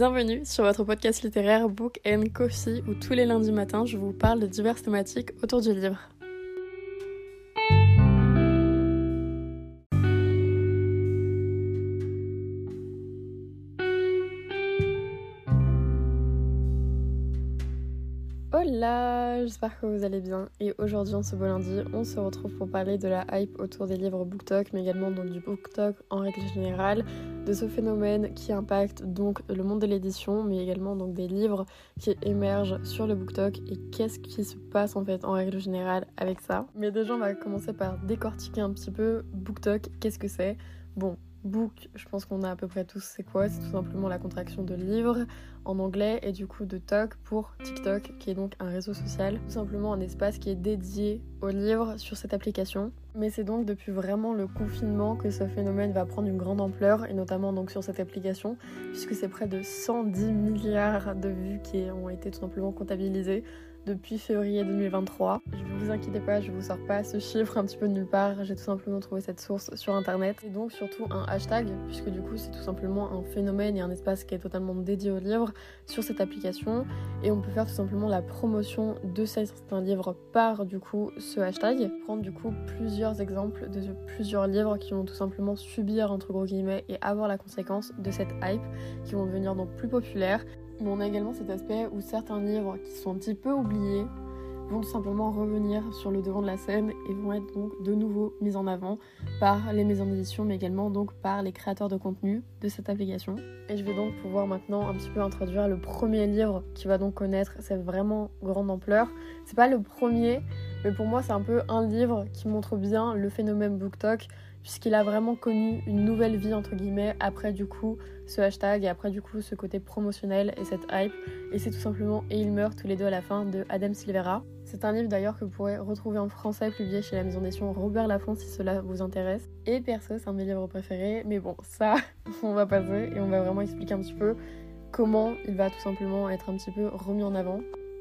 Bienvenue sur votre podcast littéraire Book and Coffee où tous les lundis matins je vous parle de diverses thématiques autour du livre. Hola, j'espère que vous allez bien. Et aujourd'hui en ce beau lundi on se retrouve pour parler de la hype autour des livres BookTok mais également donc du BookTok en règle générale, de ce phénomène qui impacte donc le monde de l'édition mais également donc des livres qui émergent sur le BookTok et qu'est-ce qui se passe en fait en règle générale avec ça. Mais déjà on va commencer par décortiquer un petit peu BookTok, qu'est-ce que c'est? Bon, Book, je pense qu'on a à peu près tous c'est quoi, c'est tout simplement la contraction de livre en anglais et du coup de Talk pour TikTok qui est donc un réseau social, tout simplement un espace qui est dédié aux livres sur cette application. Mais c'est donc depuis vraiment le confinement que ce phénomène va prendre une grande ampleur et notamment donc sur cette application puisque c'est près de 110 milliards de vues qui ont été tout simplement comptabilisées depuis février 2023. Ne vous inquiétez pas, je vous sors pas ce chiffre un petit peu de nulle part, j'ai tout simplement trouvé cette source sur internet. Et donc surtout un hashtag, puisque du coup c'est tout simplement un phénomène et un espace qui est totalement dédié aux livres sur cette application. Et on peut faire tout simplement la promotion de certains livres par du coup ce hashtag. Prendre du coup plusieurs exemples de plusieurs livres qui vont tout simplement subir entre gros guillemets et avoir la conséquence de cette hype, qui vont devenir donc plus populaires mais on a également cet aspect où certains livres qui sont un petit peu oubliés vont tout simplement revenir sur le devant de la scène et vont être donc de nouveau mis en avant par les maisons d'édition mais également donc par les créateurs de contenu de cette application. Et je vais donc pouvoir maintenant un petit peu introduire le premier livre qui va donc connaître cette vraiment grande ampleur. C'est pas le premier, mais pour moi c'est un peu un livre qui montre bien le phénomène BookTok puisqu'il a vraiment connu une nouvelle vie entre guillemets après du coup ce hashtag et après du coup ce côté promotionnel et cette hype et c'est tout simplement Et ils meurent tous les deux à la fin de Adam Silvera. C'est un livre d'ailleurs que vous pourrez retrouver en français publié chez la maison d'édition Robert Laffont si cela vous intéresse. Et perso c'est un de mes livres préférés mais bon ça on va passer et on va vraiment expliquer un petit peu comment il va tout simplement être un petit peu remis en avant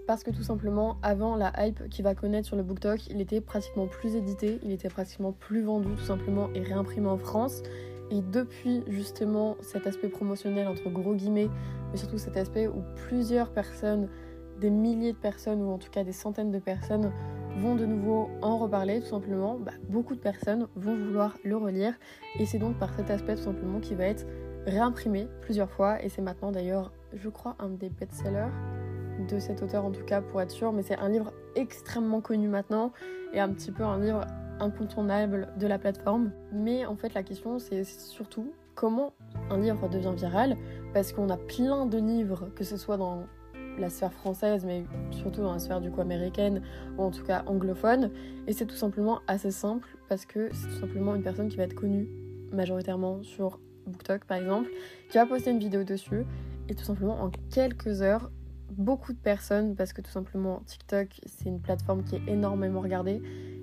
parce que tout simplement avant la hype qu'il va connaître sur le BookTok, il était pratiquement plus édité, il était pratiquement plus vendu tout simplement et réimprimé en France. Et depuis justement cet aspect promotionnel entre gros guillemets, mais surtout cet aspect où plusieurs personnes, des milliers de personnes ou en tout cas des centaines de personnes vont de nouveau en reparler tout simplement, bah, beaucoup de personnes vont vouloir le relire. Et c'est donc par cet aspect tout simplement qui va être réimprimé plusieurs fois. Et c'est maintenant d'ailleurs je crois un des best-sellers de cet auteur en tout cas pour être sûr, mais c'est un livre extrêmement connu maintenant et un petit peu un livre incontournable de la plateforme. Mais en fait la question c'est surtout comment un livre devient viral parce qu'on a plein de livres, que ce soit dans la sphère française, mais surtout dans la sphère du coup américaine ou en tout cas anglophone. Et c'est tout simplement assez simple parce que c'est tout simplement une personne qui va être connue majoritairement sur BookTok par exemple, qui va poster une vidéo dessus et tout simplement en quelques heures beaucoup de personnes parce que tout simplement TikTok c'est une plateforme qui est énormément regardée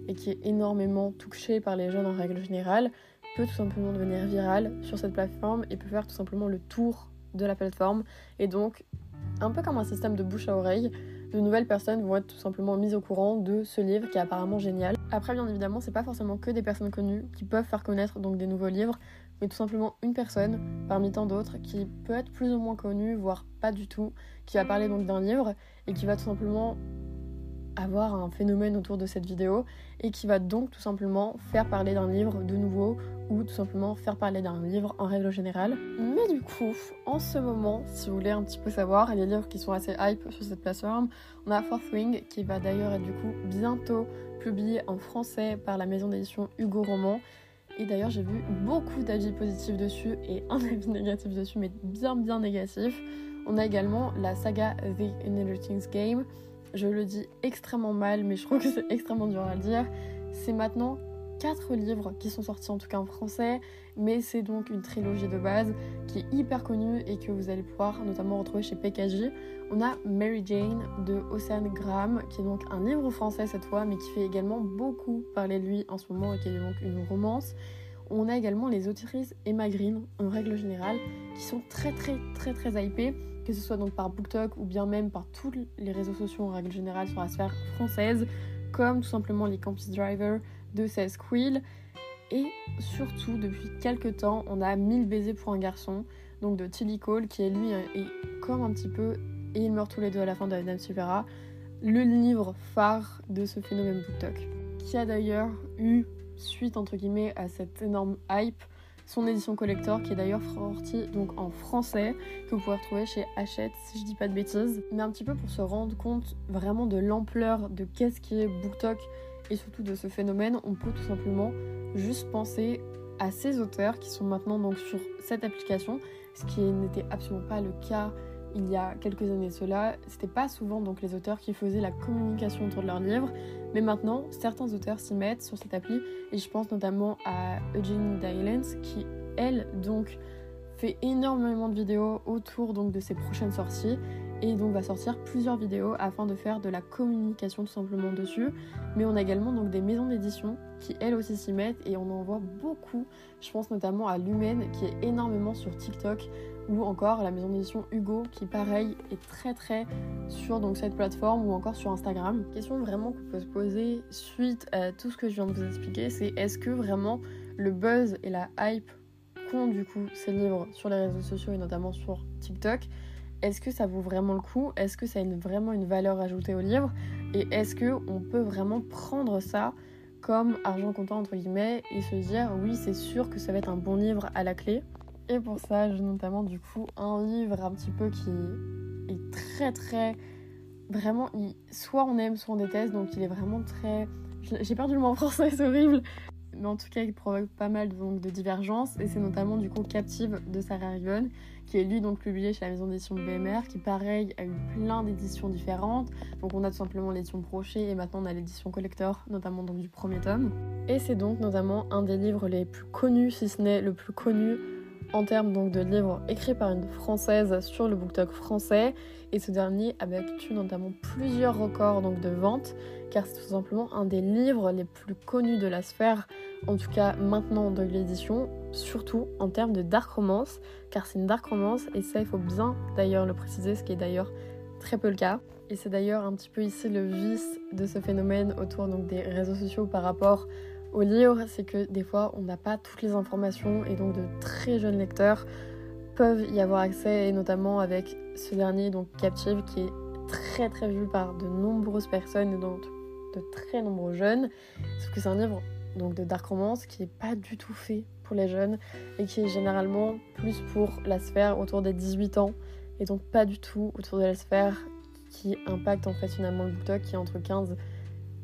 et qui est énormément touchée par les jeunes en règle générale peut tout simplement devenir virale sur cette plateforme et peut faire tout simplement le tour de la plateforme. Et donc un peu comme un système de bouche à oreille de nouvelles personnes vont être tout simplement mises au courant de ce livre qui est apparemment génial. Après bien évidemment c'est pas forcément que des personnes connues qui peuvent faire connaître donc des nouveaux livres mais tout simplement une personne parmi tant d'autres qui peut être plus ou moins connue, voire pas du tout, qui va parler donc d'un livre et qui va tout simplement avoir un phénomène autour de cette vidéo et qui va donc tout simplement faire parler d'un livre de nouveau ou tout simplement faire parler d'un livre en règle générale. Mais du coup, en ce moment, si vous voulez un petit peu savoir, les livres qui sont assez hype sur cette plateforme, on a Fourth Wing qui va d'ailleurs être du coup bientôt publié en français par la maison d'édition Hugo Roman et d'ailleurs, j'ai vu beaucoup d'avis positifs dessus et un avis négatif dessus, mais bien bien négatif. On a également la saga The Inheritance Game. Je le dis extrêmement mal, mais je trouve que c'est extrêmement dur à le dire. C'est maintenant quatre livres qui sont sortis en tout cas en français, mais c'est donc une trilogie de base qui est hyper connue et que vous allez pouvoir notamment retrouver chez PKJ. On a Mary Jane de Océane Graham, qui est donc un livre français cette fois, mais qui fait également beaucoup parler de lui en ce moment et qui est donc une romance. On a également les autrices Emma Green, en règle générale, qui sont très très très très hypées, que ce soit donc par BookTok ou bien même par tous les réseaux sociaux en règle générale sur la sphère française, comme tout simplement les Campus Driver de 16 Quill. Et surtout, depuis quelques temps, on a 1000 baisers pour un garçon, donc de Tilly Cole, qui est lui est comme un petit peu Et ils meurent tous les deux à la fin de Adam Silvera, le livre phare de ce phénomène BookTok, qui a d'ailleurs eu, suite entre guillemets à cette énorme hype, son édition collector qui est d'ailleurs sortie donc en français que vous pouvez retrouver chez Hachette si je dis pas de bêtises. Mais un petit peu pour se rendre compte vraiment de l'ampleur de qu'est-ce qui est BookTok et surtout de ce phénomène on peut tout simplement juste penser à ces auteurs qui sont maintenant donc sur cette application ce qui n'était absolument pas le cas il y a quelques années cela, c'était pas souvent donc les auteurs qui faisaient la communication autour de leurs livres, mais maintenant certains auteurs s'y mettent sur cette appli et je pense notamment à Eugenie Dylans qui elle donc fait énormément de vidéos autour donc de ses prochaines sorties et donc va sortir plusieurs vidéos afin de faire de la communication tout simplement dessus. Mais on a également donc des maisons d'édition qui elles aussi s'y mettent et on en voit beaucoup. Je pense notamment à Lumen qui est énormément sur TikTok ou encore la maison d'édition Hugo qui pareil est très très sur cette plateforme ou encore sur Instagram. Question vraiment qu'on peut se poser suite à tout ce que je viens de vous expliquer, c'est est-ce que vraiment le buzz et la hype qu'ont du coup ces livres sur les réseaux sociaux et notamment sur TikTok, est-ce que ça vaut vraiment le coup? Est-ce que ça a vraiment une valeur ajoutée au livre? Et est-ce que on peut vraiment prendre ça comme argent comptant entre guillemets et se dire oui c'est sûr que ça va être un bon livre à la clé? Et pour ça, j'ai notamment du coup un livre un petit peu qui est très très vraiment soit on aime soit on déteste donc il est vraiment très j'ai perdu le mot en français c'est horrible mais en tout cas il provoque pas mal de divergences. Et c'est notamment du coup Captive de Sarah Riven qui est lui donc publié chez la maison d'édition BMR qui pareil a eu plein d'éditions différentes. Donc on a tout simplement l'édition Brochet et maintenant on a l'édition collector notamment donc du premier tome. Et c'est donc notamment un des livres les plus connus si ce n'est le plus connu en termes donc de livres écrits par une française sur le BookTok français et ce dernier a battu notamment plusieurs records donc de vente car c'est tout simplement un des livres les plus connus de la sphère en tout cas maintenant de l'édition surtout en termes de dark romance car c'est une dark romance et ça il faut bien d'ailleurs le préciser ce qui est d'ailleurs très peu le cas. Et c'est d'ailleurs un petit peu ici le vice de ce phénomène autour donc des réseaux sociaux par rapport au livre, c'est que des fois on n'a pas toutes les informations et donc de très jeunes lecteurs peuvent y avoir accès et notamment avec ce dernier donc Captive qui est très très vu par de nombreuses personnes et donc de très nombreux jeunes. Sauf que c'est un livre donc de dark romance qui n'est pas du tout fait pour les jeunes et qui est généralement plus pour la sphère autour des 18 ans et donc pas du tout autour de la sphère qui impacte en fait finalement le BookTok qui est entre 15 et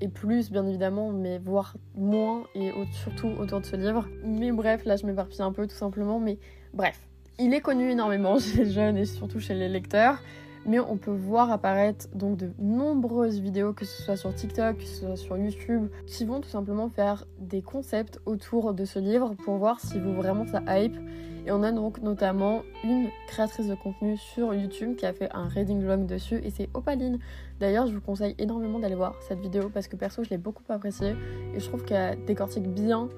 plus bien évidemment, mais voire moins et surtout autour de ce livre. Mais bref, là je m'éparpille un peu tout simplement, mais bref, il est connu énormément chez les jeunes et surtout chez les lecteurs. Mais on peut voir apparaître donc de nombreuses vidéos, que ce soit sur TikTok, que ce soit sur YouTube, qui vont tout simplement faire des concepts autour de ce livre pour voir si vous vraiment ça hype et on a donc notamment une créatrice de contenu sur YouTube qui a fait un reading vlog dessus et c'est Opaline. D'ailleurs, je vous conseille énormément d'aller voir cette vidéo parce que perso, je l'ai beaucoup appréciée et je trouve qu'elle décortique bien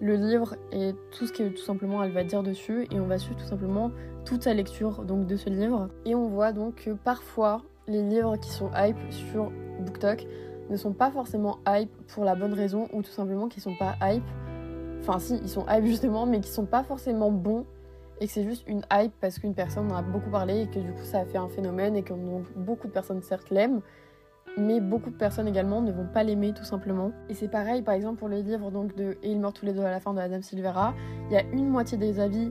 le livre et tout ce que tout simplement elle va dire dessus et on va suivre tout simplement toute sa lecture donc de ce livre et on voit donc que parfois les livres qui sont hype sur BookTok ne sont pas forcément hype pour la bonne raison ou tout simplement qu'ils sont pas hype Enfin, si, ils sont hype justement, mais qui sont pas forcément bons et que c'est juste une hype parce qu'une personne en a beaucoup parlé et que du coup ça a fait un phénomène et que donc, beaucoup de personnes certes l'aiment, mais beaucoup de personnes également ne vont pas l'aimer tout simplement. Et c'est pareil par exemple pour les livres donc de Et ils meurent tous les deux à la fin de Adam Silvera, il y a une moitié des avis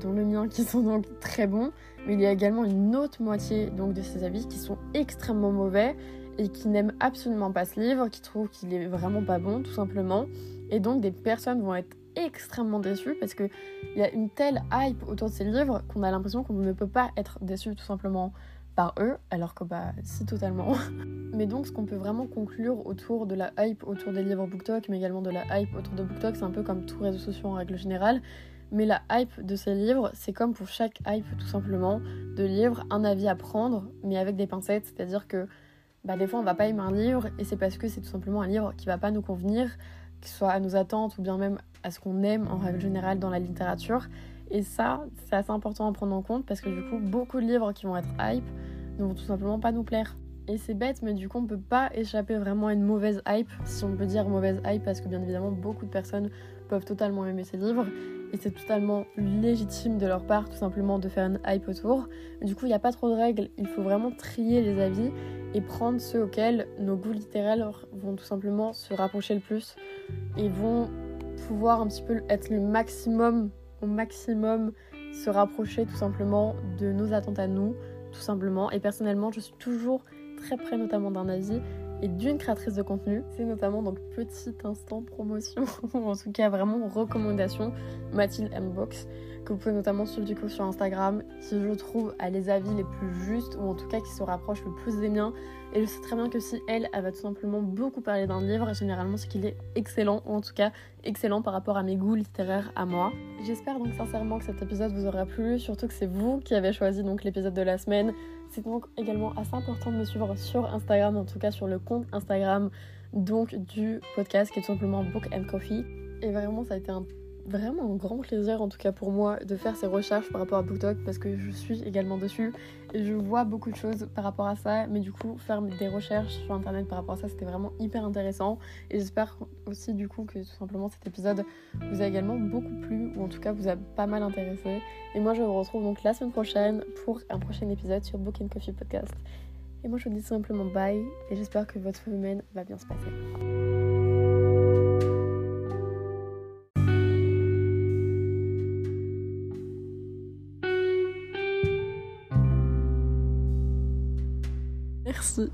dont le mien qui sont donc très bons, mais il y a également une autre moitié donc de ces avis qui sont extrêmement mauvais et qui n'aiment absolument pas ce livre, qui trouvent qu'il est vraiment pas bon tout simplement. Et donc des personnes vont être extrêmement déçues parce qu'il y a une telle hype autour de ces livres qu'on a l'impression qu'on ne peut pas être déçu tout simplement par eux, alors que bah si totalement. mais donc ce qu'on peut vraiment conclure autour de la hype autour des livres BookTok, mais également de la hype autour de BookTok, c'est un peu comme tous réseaux sociaux en règle générale. Mais la hype de ces livres, c'est comme pour chaque hype tout simplement de livres, un avis à prendre, mais avec des pincettes, c'est-à-dire que bah, des fois on va pas aimer un livre et c'est parce que c'est tout simplement un livre qui va pas nous convenir que ce soit à nos attentes ou bien même à ce qu'on aime en règle générale dans la littérature. Et ça, c'est assez important à prendre en compte parce que du coup, beaucoup de livres qui vont être hype ne vont tout simplement pas nous plaire. Et c'est bête, mais du coup, on peut pas échapper vraiment à une mauvaise hype, si on peut dire mauvaise hype, parce que bien évidemment, beaucoup de personnes peuvent totalement aimer ces livres. Et c'est totalement légitime de leur part tout simplement de faire une hype autour. Du coup, il n'y a pas trop de règles, il faut vraiment trier les avis et prendre ceux auxquels nos goûts littéraires vont tout simplement se rapprocher le plus et vont pouvoir un petit peu être le maximum, au maximum, se rapprocher tout simplement de nos attentes à nous, tout simplement. Et personnellement, je suis toujours très près notamment d'un avis et d'une créatrice de contenu. C'est notamment donc petit instant promotion, en tout cas vraiment recommandation, Mathilde Mbox que vous pouvez notamment suivre du coup sur Instagram, qui je trouve a les avis les plus justes, ou en tout cas qui se rapproche le plus des miens. Et je sais très bien que si elle, elle va tout simplement beaucoup parler d'un livre, généralement c'est qu'il est excellent, ou en tout cas excellent par rapport à mes goûts littéraires à moi. J'espère donc sincèrement que cet épisode vous aura plu, surtout que c'est vous qui avez choisi donc l'épisode de la semaine. C'est donc également assez important de me suivre sur Instagram, en tout cas sur le compte Instagram donc du podcast qui est tout simplement Book and Coffee. Et vraiment ça a été un vraiment un grand plaisir en tout cas pour moi de faire ces recherches par rapport à BookTok parce que je suis également dessus et je vois beaucoup de choses par rapport à ça. Mais du coup faire des recherches sur internet par rapport à ça c'était vraiment hyper intéressant. Et j'espère aussi du coup que tout simplement cet épisode vous a également beaucoup plu ou en tout cas vous a pas mal intéressé. Et moi je vous retrouve donc la semaine prochaine pour un prochain épisode sur Book and Coffee Podcast. Et moi je vous dis simplement bye et j'espère que votre semaine va bien se passer.